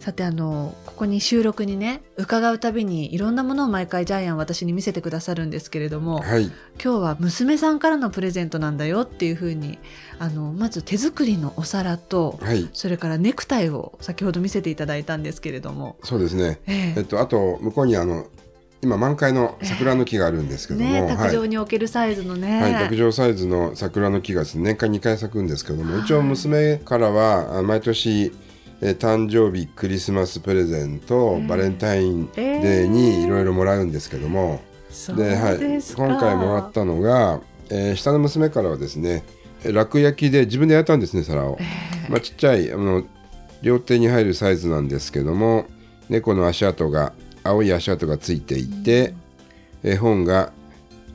さてあのここに収録にね伺うたびにいろんなものを毎回ジャイアン私に見せてくださるんですけれども、はい、今日は娘さんからのプレゼントなんだよっていうふうにあのまず手作りのお皿とはい、それからネクタイを先ほど見せていただいたんですけれども、そうですね。ええ。っと、あと、向こうにあの、今満開の桜の木があるんですけども、ねはい。卓上に置けるサイズのね、はい、卓上サイズの桜の木がですね年間2回咲くんですけども、一応娘からはあ毎年、えー誕生日クリスマスプレゼント、バレンタインデーにいろいろもらうんですけども、ではい、今回もらったのが、えー下の娘からはですね楽焼きで自分で焼いたんですね皿を、まあ、ちっちゃいあの両手に入るサイズなんですけども猫の足跡が青い足跡がついていて、絵本が、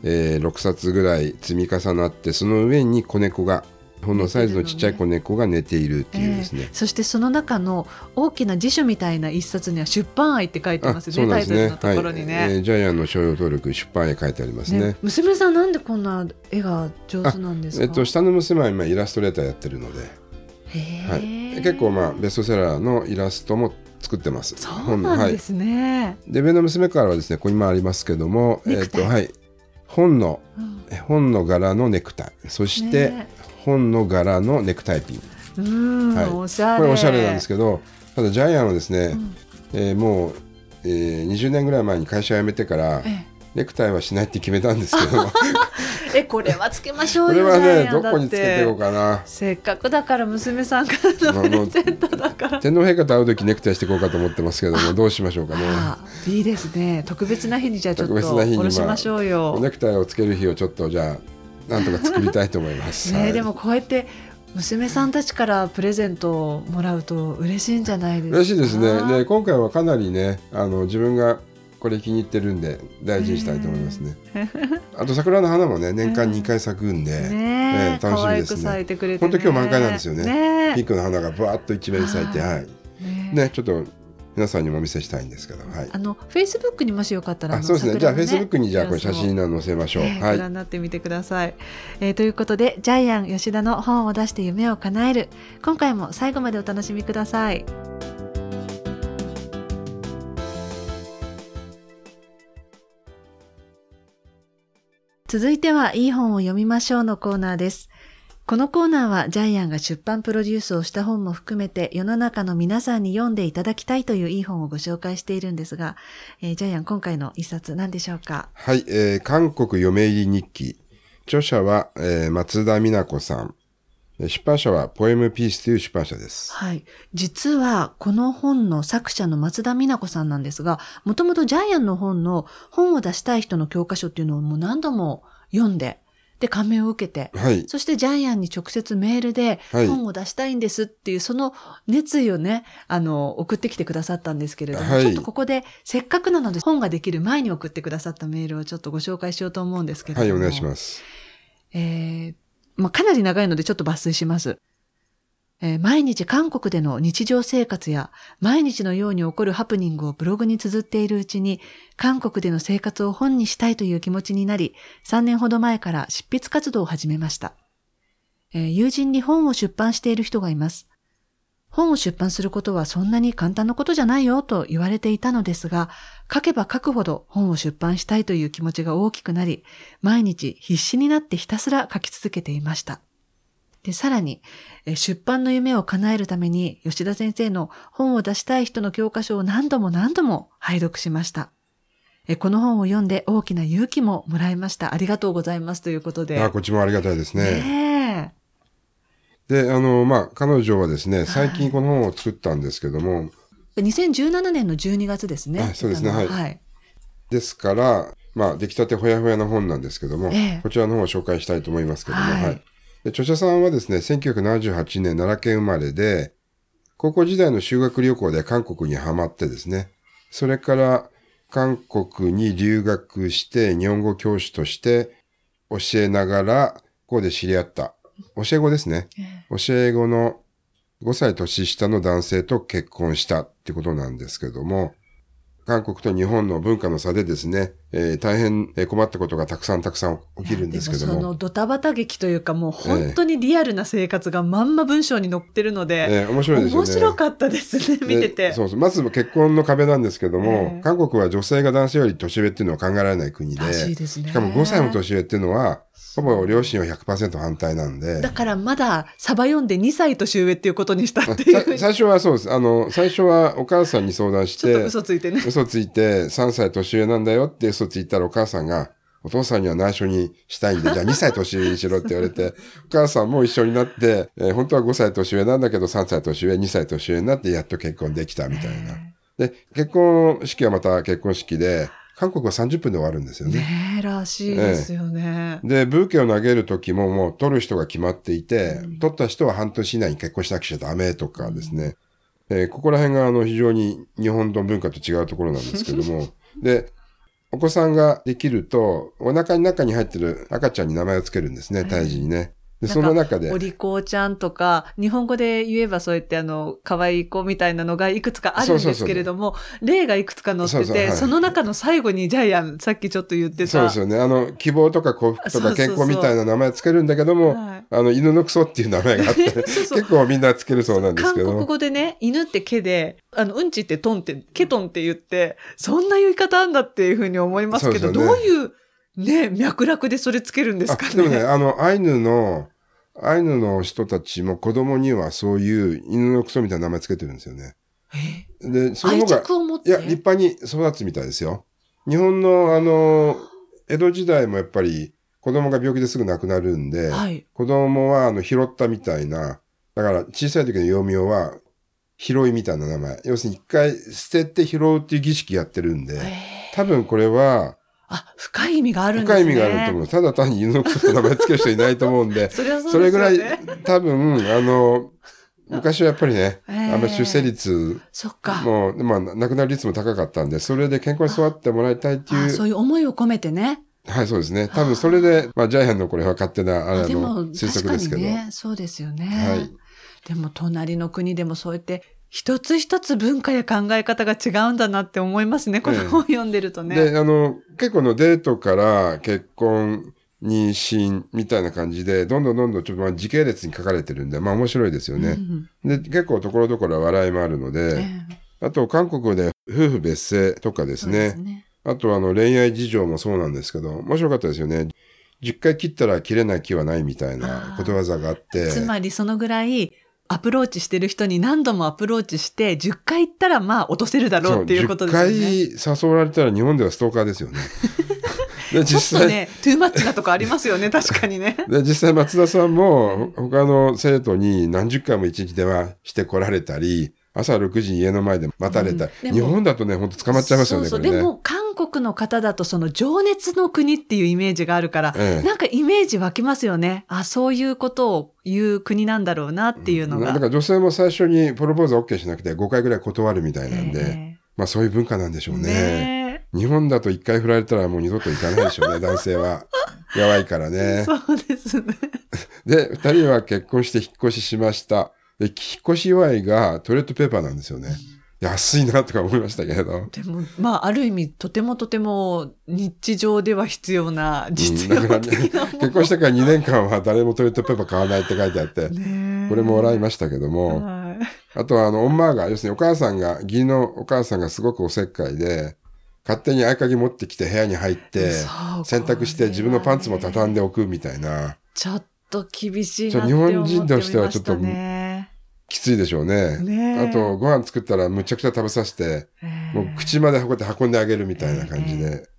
えー6冊ぐらい積み重なってその上に子猫がほんのサイズのちっちゃい子猫が寝ているっていうですね、ええ。そしてその中の大きな辞書みたいな一冊には出版愛って書いてますあそうねタイトルなんですねのところにはい。ねえージャイアンの商用登録出版へ書いてありますね。ね娘さんなんでこんな絵が上手なんですか？えっと、下の娘は今イラストレーターやってるので、へはえい、結構まあベストセラーのイラストも作ってます。そうなんですね、はい、で上の娘からはですねここにもありますけども、えっとはい、本のうん。え本の柄のネクタイ。そして、ね本の柄のネクタイピン、うん、はい。おしゃれ。これおしゃれなんですけどただジャイアンはですね、ん。えーもう、えー20年ぐらい前に会社辞めてからえネクタイはしないって決めたんですけど。ええこれはつけましょこうよ れはねどこにつけていこうかな。せっかくだから娘さんからのプレゼントだから。天皇陛下と会う時ネクタイしていこうかと思ってますけども どうしましょうかね。ああいいですね。特別な日にじゃあちょっとおろしましょうよ、ネクタイをつける日をちょっとじゃあなんとか作りたいと思います。はいねでもこうやって娘さんたちからプレゼントをもらうと嬉しいんじゃないですか？嬉しいですね。で今回はかなりねあの自分がこれ気に入ってるんで大事にしたいと思いますね。あと桜の花もね年間2回咲くんで、ねえ楽しみですね。咲いてくれて、ね、本当今日満開なんですよね。ねピンクの花がぶわっと一面に咲いて、はいねちょっと皆さんにもお見せしたいんですけど、はい。あのフェイスブックにもしよかったらそうですね。じゃあフェイスブックにじゃあこれ写真載せましょう。えーはい。ご覧。になってみてください、えーということでジャイアン吉田の本を出して夢を叶える。今回も最後までお楽しみください。続いてはいい本を読みましょうのコーナーですこのコーナーはジャイアンが出版プロデュースをした本も含めて世の中の皆さんに読んでいただきたいといういい本をご紹介しているんですが、えージャイアン今回の一冊何でしょうか？はい、えー韓国嫁入り日記。著者は、えー松田美奈子さん。えー出版社はポエムピースという出版社です。はい。実は、この本の作者の松田美奈子さんなんですが、もともとジャイアンの本の本を出したい人の教科書っていうのをもう何度も読んで、で、感銘を受けて、はい。そしてジャイアンに直接メールではい本を出したいんですっていう、その熱意をね、あの、送ってきてくださったんですけれども、はいちょっとここでせっかくなので本ができる前に送ってくださったメールをちょっとご紹介しようと思うんですけれども。はい、お願いします。えーまあ、かなり長いのでちょっと抜粋します。えー毎日韓国での日常生活や毎日のように起こるハプニングをブログに綴っているうちに韓国での生活を本にしたいという気持ちになり3年ほど前から執筆活動を始めました。えー友人に本を出版している人がいます。本を出版することはそんなに簡単なことじゃないよと言われていたのですが、書けば書くほど本を出版したいという気持ちが大きくなり、毎日必死になってひたすら書き続けていました。で、さらに、え出版の夢を叶えるために吉田先生の本を出したい人の教科書を何度も何度も拝読しました。えこの本を読んで大きな勇気ももらいました。ありがとうございますということで。あ、こっちもありがたいですね。ねで、あの、まあ、彼女はですね、最近この本を作ったんですけども、え2017年の12月ですね。あそうですねはいはい。ですから、まあ、出来たてほやほやな本なんですけども、ええこちらの方を紹介したいと思いますけども、はいはい。で著者さんはですね、1978年奈良県生まれで、高校時代の修学旅行で韓国にハマってですね、それから韓国に留学して日本語教師として教えながら、ここで知り合った、教え子ですね。え教え子の5歳年下の男性と結婚したってことなんですけども、韓国と日本の文化の差でですね、えー、大変困ったことがたくさんたくさん起きるんですけども。もそのドタバタ劇というかもう本当にリアルな生活がまんま文章に載ってるので、えー、面白いですよね。面白かったですね、見てて。そうそう。まず結婚の壁なんですけども、えー、韓国は女性が男性より年上っていうのは考えられない国で、しでしかも5歳も年上っていうのは、ほぼ両親は100%反対なんで。だからまだサバ読んで2歳年上っていうことにしたっていう。最初はそうです。あの、最初はお母さんに相談して、嘘ついてね。嘘ついて3歳年上なんだよって嘘ついたらお母さんが、お父さんには内緒にしたいんで、じゃあ2歳年上にしろって言われて、お母さんも一緒になって、えー、本当は5歳年上なんだけど3歳年上、2歳年上になってやっと結婚できたみたいな。で、結婚式はまた結婚式で、韓国は30分で終わるんですよね。ねらしいですよね。ええ、で、ブーケを投げる時ももう取る人が決まっていて、うん、取った人は半年以内に結婚しなくちゃダメとかですね。うん、えー、ここら辺があの非常に日本の文化と違うところなんですけども。で、お子さんができると、お腹の中に入ってる赤ちゃんに名前をつけるんですね、胎児にね。で、その中で。お利口ちゃんとか、日本語で言えばそうやってあの、可愛い子みたいなのがいくつかあるんですけれども、例がいくつか載ってて、その中の最後にジャイアン、さっきちょっと言ってた。そうですよね。あの、希望とか幸福とか健康みたいな名前つけるんだけども、あの、犬のクソっていう名前があって、結構みんなつけるそうなんですけど。韓国語でね、犬って毛で、あの、うんちってトンって、ケトンって言って、そんな言い方あんだっていうふうに思いますけど、ね、どういう、ね、脈絡でそれつけるんですかね。でもね、あの、アイヌの、アイヌの人たちも子供にはそういう犬のクソみたいな名前つけてるんですよね。で、その方が、いや、立派に育つみたいですよ。日本の、あの、江戸時代もやっぱり子供が病気ですぐ亡くなるんで、はい、子供はあの拾ったみたいな、だから小さい時の幼名は拾いみたいな名前。要するに一回捨てて拾うっていう儀式やってるんで、多分これは、あ、深い意味があるんですね。深い意味があると思う。ただ単に犬のこと名前つける人いないと思うんで、そね、それぐらい、多分、あの、昔はやっぱりね、えー、あんまり出生率も、まあ、亡くなる率も高かったんで、それで健康に育ってもらいたいっていう。そういう思いを込めてね。はい、そうですね。多分それで、まあ、ジャイアンのこれは勝手な、あの、推測ですけど。ね、そうですよね。はい。でも、隣の国でもそうやって一つ一つ文化や考え方が違うんだなって思いますね。この本を読んでるとね。で、あの、結構のデートから結婚、妊娠みたいな感じで、どんどんどんどんちょっとまあ時系列に書かれてるんで、まあ面白いですよね。うん、で、結構ところどころ笑いもあるので、えー、あと韓国で夫婦別姓とかですね。すねあとあの恋愛事情もそうなんですけど、面白かったですよね。10回切ったら切れない木はないみたいなことわざがあって。つまりそのぐらいアプローチしてる人に何度もアプローチして、10回行ったらまあ落とせるだろうっていうことですね。10回誘われたら日本ではストーカーですよね。で実際ね、トゥーマッチなとこありますよね、確かにね。で、実際松田さんも他の生徒に何十回も一日電話して来られたり、朝6時に家の前で待たれた。うん、日本だとね、本当捕まっちゃいますよね。そうそう、ね、でも、韓国の方だとその情熱の国っていうイメージがあるから、ええ、なんかイメージ湧きますよね。あ、そういうことを言う国なんだろうなっていうのが。うん、だから女性も最初にプロポーズ OK しなくて5回ぐらい断るみたいなんで、え、まあそういう文化なんでしょうね。ね日本だと1回振られたらもう二度と行かないでしょうね、男性は。やばいからね。そうですね。で、二人は結婚して引っ越ししました。で、引っ越し祝いがトイレットペーパーなんですよね。安いなとか思いましたけど。でも、まあ、ある意味、とてもとても日常では必要な実用的な、うん、ね、結婚してから2年間は誰もトイレットペーパー買わないって書いてあって、これも笑いましたけども、はい、あとは、あの、女が、要するにお母さんが、義理のお母さんがすごくおせっかいで、勝手に合鍵持ってきて部屋に入って、洗濯して自分のパンツも畳んでおくみたいな。ちょっと厳しいなって思ってましたね。日本人としてはちょっと、きついでしょうね。ねあと、ご飯作ったらむちゃくちゃ食べさせて、もう口まで運んで運んであげるみたいな感じで。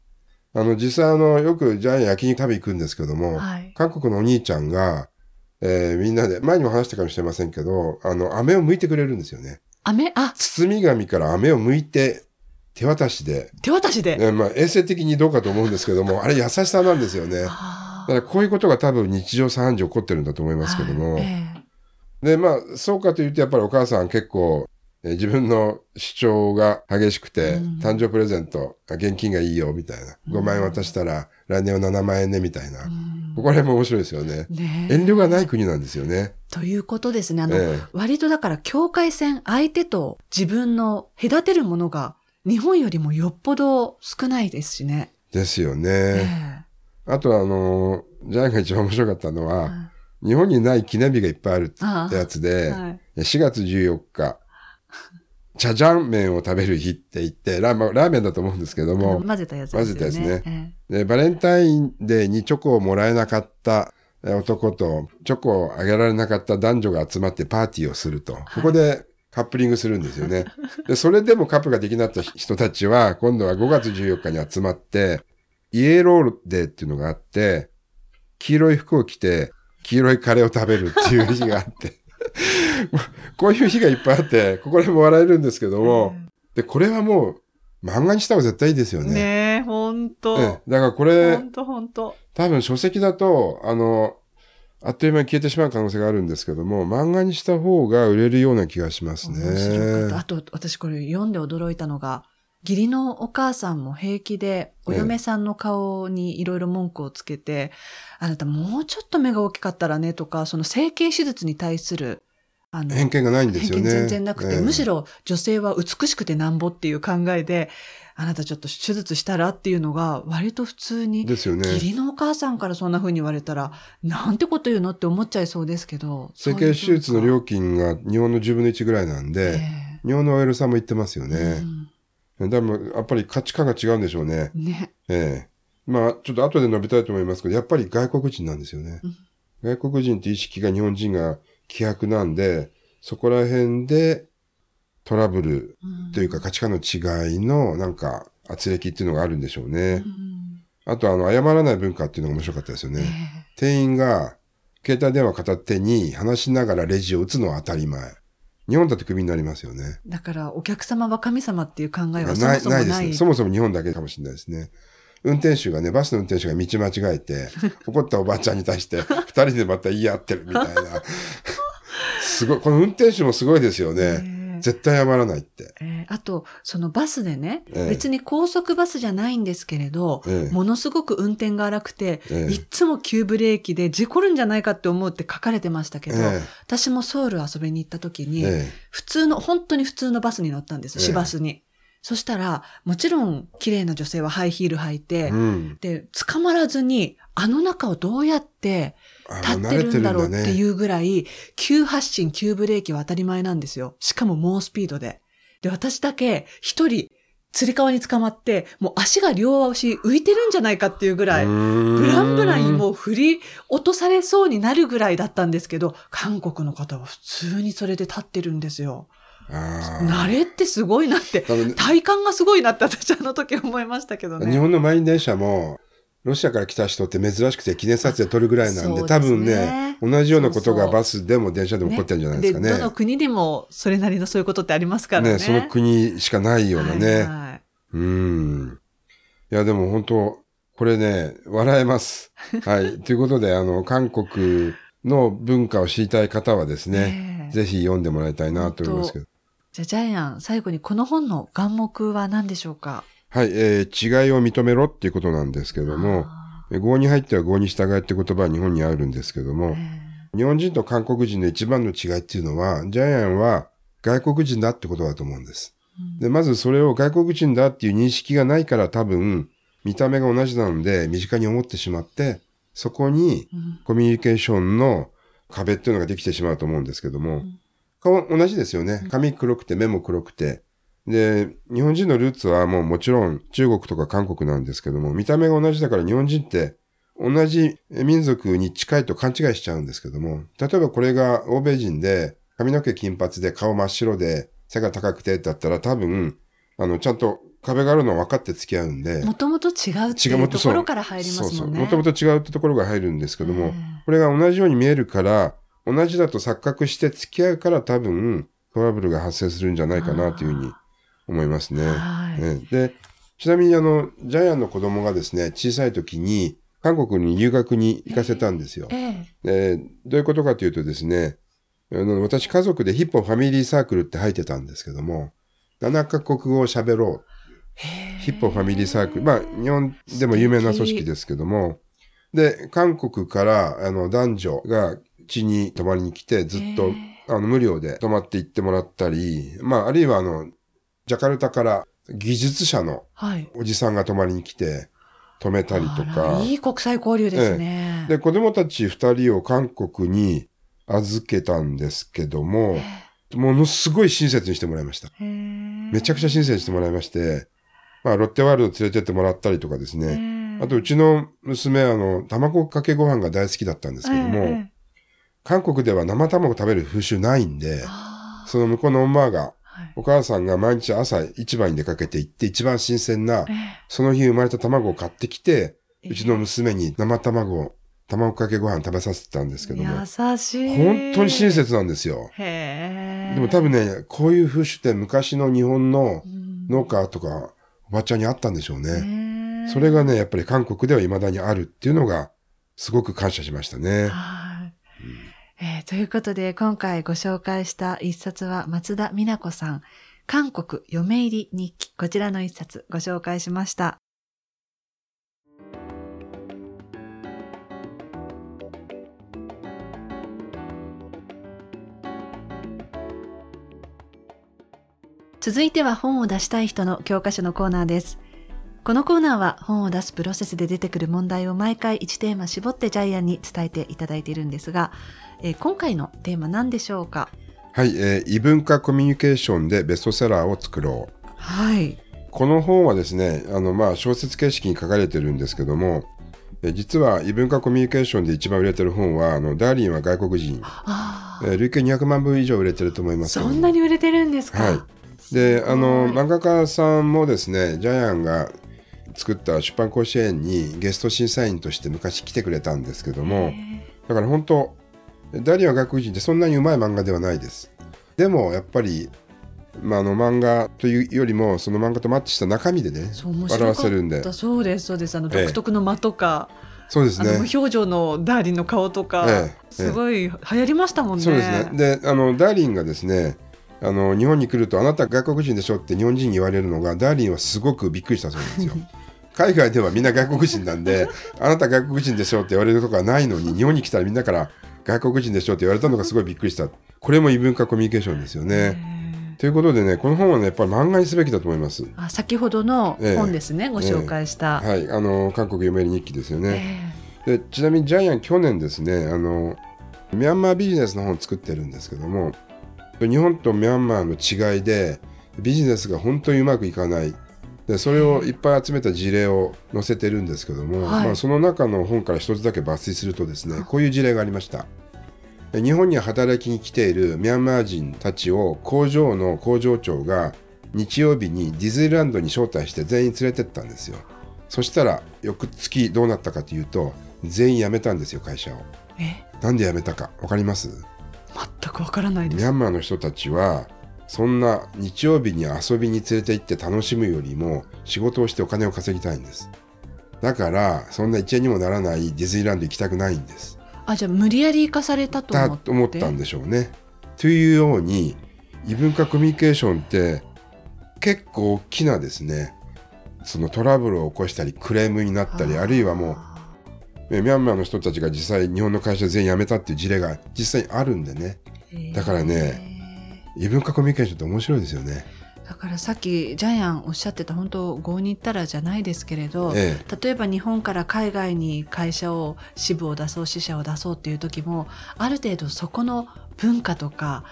あの、実際あの、よくジャイアン焼肉食べ行くんですけども、はい、韓国のお兄ちゃんが、えー、みんなで、前にも話したかもしれませんけど、あの、飴を剥いてくれるんですよね。飴？あ包み紙から飴を剥いて、手渡しで。手渡しで、ね、まあ、衛生的にどうかと思うんですけども、あれ優しさなんですよね。だからこういうことが多分日常茶飯事起こってるんだと思いますけども、はいえーで、まあ、そうかというと、やっぱりお母さん結構、えー自分の主張が激しくて、うん誕生プレゼント、あ現金がいいよ、みたいな。5万円渡したら、来年は7万円ね、みたいな。うんここら辺も面白いですよね。ねえ遠慮がない国なんですよね。ということですね。あの、ええ割とだから境界線、相手と自分の隔てるものが日本よりもよっぽど少ないですしね。ですよね。えあとは、あのージャイアンが一番面白かったのえは、は日本にない記念日がいっぱいあるってやつで、はい4月14日、チャジャン麺を食べる日って言って、ラーメンラーメンだと思うんですけどもの、混ぜたやつですよね。混ぜたやつね。で、バレンタインデーにチョコをもらえなかったえ男と、チョコをあげられなかった男女が集まってパーティーをすると。ここでカップリングするんですよね。で、それでもカップができなかった人たちは、今度は5月14日に集まって、イエローデーっていうのがあって、黄色い服を着て、黄色いカレーを食べるっていう日があって。こういう日がいっぱいあって、ここら辺も笑えるんですけども、で、これはもう漫画にした方が絶対いいですよね。ねえ、ほんと。ええだからこれほ、んとほんと。多分書籍だと、あの、あっという間に消えてしまう可能性があるんですけども、漫画にした方が売れるような気がします。ねあ。と、私これ読んで驚いたのが、義理のお母さんも平気で、お嫁さんの顔にいろいろ文句をつけて、あなたもうちょっと目が大きかったらねとか、その整形手術に対する、あの、偏見がないんですよね。偏見全然なくて、ええむしろ女性は美しくてなんぼっていう考えで、あなたちょっと手術したらっていうのが割と普通に、ですよね。義理のお母さんからそんな風に言われたら、なんてこと言うのって思っちゃいそうですけど。整形手術の料金が日本の10分の1ぐらいなんで、え日本の OL さんも言ってますよえねう。んでも、やっぱり価値観が違うんでしょうね。ね。ええまあ、ちょっと後で述べたいと思いますけど、やっぱり外国人なんですよね。うん外国人って意識が日本人が希薄なんで、そこら辺でトラブルうんというか価値観の違いのなんか圧力っていうのがあるんでしょうね。うんあとあの、謝らない文化っていうのが面白かったですよね。ね店員が携帯電話片手に話しながらレジを打つのは当たり前。日本だってクビになりますよね。だから、お客様は神様っていう考えはそもそもない。ないですね。そもそも日本だけかもしれないですね。運転手がね、バスの運転手が道間違えて、怒ったおばあちゃんに対して、二人でまた言い合ってるみたいな。すごい、この運転手もすごいですよね。絶対謝らないって。えーあと、そのバスでね、ええ。別に高速バスじゃないんですけれど、ええ。ものすごく運転が荒くて、ええ。いっつも急ブレーキで事故るんじゃないかって思うって書かれてましたけど、え私もソウル遊びに行った時えに、え普通の、本当に普通のバスに乗ったんです、ええ。市バスに。そしたら、もちろん綺麗な女性はハイヒール履いて、えうん。で、捕まらずに、あの中をどうやってあ立ってるんだろうっていう。うぐらい、急発進、急ブレーキは当たり前なんですよ。しかも猛スピードで。で、私だけ一人、釣り革に捕まって、もう足が両足浮いてるんじゃないかっていうぐらい、ブブランブランにもう振り落とされそうになるぐらいだったんですけど、韓国の方は普通にそれで立ってるんですよ。慣れってすごいなって、体感がすごいなって私あの時思いましたけどね。日本の満員電車も、ロシアから来た人って珍しくて記念撮影撮るぐらいなんで、ですね多分ね、同じようなことがバスでも電車でも起こってるんじゃないですかね。どの国でもそれなりのそういうことってありますからね。ねその国しかないようなね。はいはいうん。いや、でも本当、これね、笑えます。はい。ということで、あの、韓国の文化を知りたい方はですね、ええぜひ読んでもらいたいなと思いますけど。じゃあジャイアン、最後にこの本の眼目は何でしょうか？はい、えー違いを認めろっていうことなんですけども、合に入っては合に従えって言葉は日本にあるんですけどーも、え日本人と韓国人の一番の違いっていうのは、ジャイアンは外国人だってことだと思うんです。うんで、まずそれを外国人だっていう認識がないから多分、見た目が同じなので身近に思ってしまって、そこにうんコミュニケーションの壁っていうのができてしまうと思うんですけども、顔同じですよね。髪黒くて目も黒くて。で、日本人のルーツはもうもちろん中国とか韓国なんですけども、見た目が同じだから日本人って同じ民族に近いと勘違いしちゃうんですけども、例えばこれが欧米人で髪の毛金髪で顔真っ白で背が高くてだったら多分、あの、ちゃんと壁があるの分かって付き合うんで、もともと違うって違いうところから入りますもんね。もともと違うってところが入るんですけども、えこれが同じように見えるから、同じだと錯覚して付き合うから多分トラブルが発生するんじゃないかなというふうに思いますね。はいねで、ちなみにあの、ジャイアンの子供がですね、小さい時に韓国に留学に行かせたんですよ。ええでどういうことかというとですね、あの私家族でヒッポファミリーサークルって入ってたんですけども、7カ国語を喋ろう。ヒッポファミリーサークル。まあ、日本でも有名な組織ですけども、で、韓国からあの男女がうちに泊まりに来て、ずっとあの無料で泊まって行ってもらったり、まあ、あるいはあの、ジャカルタから技術者のはい。おじさんが泊まりに来て、泊めたりとあからいい国際交流ですね。で、子供たち二人を韓国に預けたんですけども、ものすごい親切にしてもらいました。めめちゃくちゃ親切にしてもらいまして、まあ、ロッテワールド連れてってもらったりとかですね。ねあと、うちの娘、あの、卵かけご飯が大好きだったんですけども、韓国では生卵食べる風習ないんで、その向こうの女が、お母さんが毎日朝市場に出かけて行って一番新鮮な、その日生まれた卵を買ってきて、うちの娘に生卵を、卵かけご飯食べさせてたんですけども、優しい。本当に親切なんですよ。でも多分ね、こういう風習って昔の日本のうん、農家とかおばちゃんにあったんでしょうね。ねそれがね、やっぱり韓国では未だにあるっていうのが、すごく感謝しましたね。はい。えーということで、今回ご紹介した一冊は松田美奈子さん、韓国嫁入り日記、こちらの一冊ご紹介しました。続いては本を出したい人の教科書のコーナーです。このコーナーは本を出すプロセスで出てくる問題を毎回1テーマ絞ってジャイアンに伝えていただいているんですが、えー今回のテーマ何でしょうか？はい、えー異文化コミュニケーションでベストセラーを作ろう。はい。この本はですね、あの、まあ、小説形式に書かれてるんですけども、え実は異文化コミュニケーションで一番売れてる本は、あの、ダーリンは外国人、あえー累計200万部以上売れてると思いあ、ますけどもそんなに売れてるんですか？はい。で、あの、漫画家さんもですね、ジャイアンが作った出版甲子園にゲスト審査員として昔来てくれたんですけども、だから本当、ダーリンは外国人ってそんなにうまい漫画ではないです。でも、やっぱり、まあ、あの漫画というよりも、その漫画とマッチした中身でね、そう面白か笑わせるんで。そうですそうですあのええ独特の間とか、そうですね無。表情のダーリンの顔とか、ええええすごい流行りましたもんね。そうですね。で、あの、ダーリンがですね、あの、日本に来ると、あなた外国人でしょって日本人に言われるのが、ダーリンはすごくびっくりしたそうなんですよ。海外ではみんな外国人なんで、あなた外国人でしょって言われるとこはないのに、日本に来たらみんなから外国人でしょって言われたのがすごいびっくりした。これも異文化コミュニケーションですよね。ええということでね、この本はね、やっぱり漫画にすべきだと思います。あ先ほどのええ本ですね、ご紹介した。はい、あの、韓国読める日記ですよね。えでちなみにジャイアン去年ですねあのミャンマービジネスの本を作ってるんですけども日本とミャンマーの違いでビジネスが本当にうまくいかないでそれをいっぱい集めた事例を載せてるんですけども、はい。まあ、その中の本から一つだけ抜粋するとですねこういう事例がありました。で日本に働きに来ているミャンマー人たちを工場の工場長が日曜日にディズニーランドに招待して全員連れてったんですよ。そしたら翌月どうなったかというと全員辞めたんですよ会社を。え？なんで辞めたか分かります？全くわからないです。ミャンマーの人たちはそんな日曜日に遊びに連れて行って楽しむよりも仕事をしてお金を稼ぎたいんです。だからそんな一円にもならないディズニーランド行きたくないんです。あじゃあ無理やり行かされたと思だって？と思ったんでしょうね。というように異文化コミュニケーションって結構大きなですねそのトラブルを起こしたりクレームになったりあるいはもうえミャンマーの人たちが実際日本の会社全員辞めたっていう事例が実際にあるんでね。ええだからね異文化コミュニケーションって面白いですよね。だからさっきジャイアンおっしゃってた本当郷に行ったらじゃないですけれど、え例えば日本から海外に会社を支部を出そう支社を出そうっていう時もある程度そこの文化とか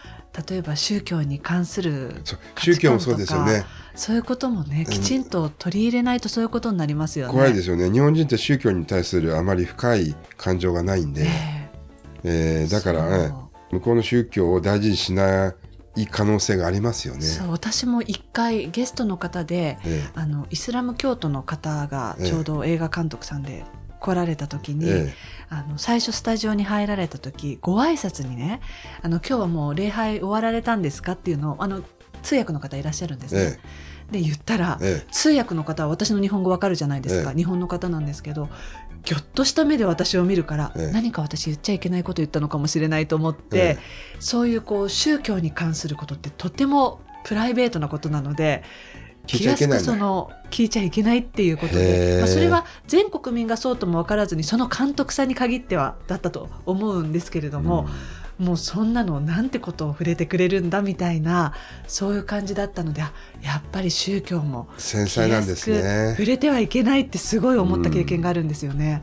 例えば宗教に関する宗教もそうですよね。そういうこともねうんきちんと取り入れないとそういうことになりますよね。怖いですよね。日本人って宗教に対するあまり深い感情がないんで、えええーだから、ね向こうの宗教を大事にしない可能性がありますよね。そう私も一回ゲストの方でえあのイスラム教徒の方がちょうど映画監督さんで来られた時に、ええあの最初スタジオに入られた時ご挨拶にねあの「今日はもう礼拝終わられたんですか?」っていうのをあの通訳の方いらっしゃるんですね。えで言ったら、ええ。通訳の方は私の日本語わかるじゃないですか、ええ。日本の方なんですけどぎょっとした目で私を見るから、ええ。何か私言っちゃいけないこと言ったのかもしれないと思って、えそういうこう宗教に関することってとてもプライベートなことなので聞いちゃいけないんだ。気安くその聞いちゃいけないっていうことへで、えまあ、それは全国民がそうとも分からずにその監督さんに限ってはだったと思うんですけれども、もうそんなのなんてことを触れてくれるんだみたいなそういう感じだったのであやっぱり宗教も繊細なんですね触れてはいけないってすごい思った経験があるんですよね。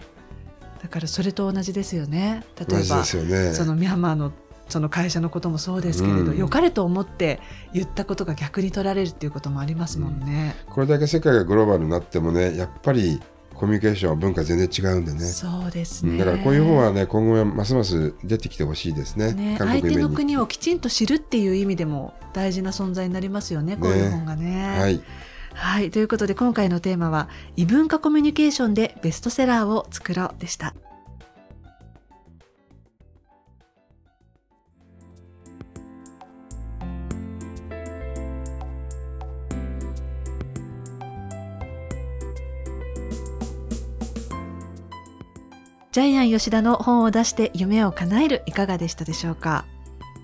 だからそれと同じですよね。例えばねそのミャンマーのその会社のこともそうですけれど、うん良かれと思って言ったことが逆に取られるっていうこともありますもんね。これだけ世界がグローバルになってもねやっぱりコミュニケーション文化全然違うんでねそうですね。うんだからこういう本はね今後はますます出てきてほしいですねね、相手の韓国をきちんと知るっていう意味でも大事な存在になりますよね、こういう本がね。はいはい。ということで今回のテーマは異文化コミュニケーションでベストセラーを作ろうでした。ジャイアン吉田の本を出して夢を叶えるいかがでしたでしょうか？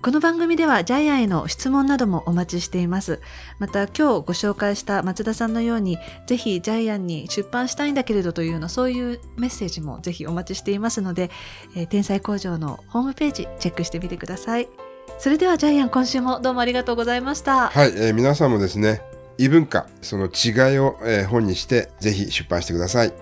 この番組ではジャイアンへの質問などもお待ちしています。また今日ご紹介した松田さんのようにぜひジャイアンに出版したいんだけれどというようなそういうメッセージもぜひお待ちしていますので、えー天才工場のホームページチェックしてみてください。それではジャイアン今週もどうもありがとうございました。はい、えー皆さんもですね異文化その違いを、えー本にしてぜひ出版してください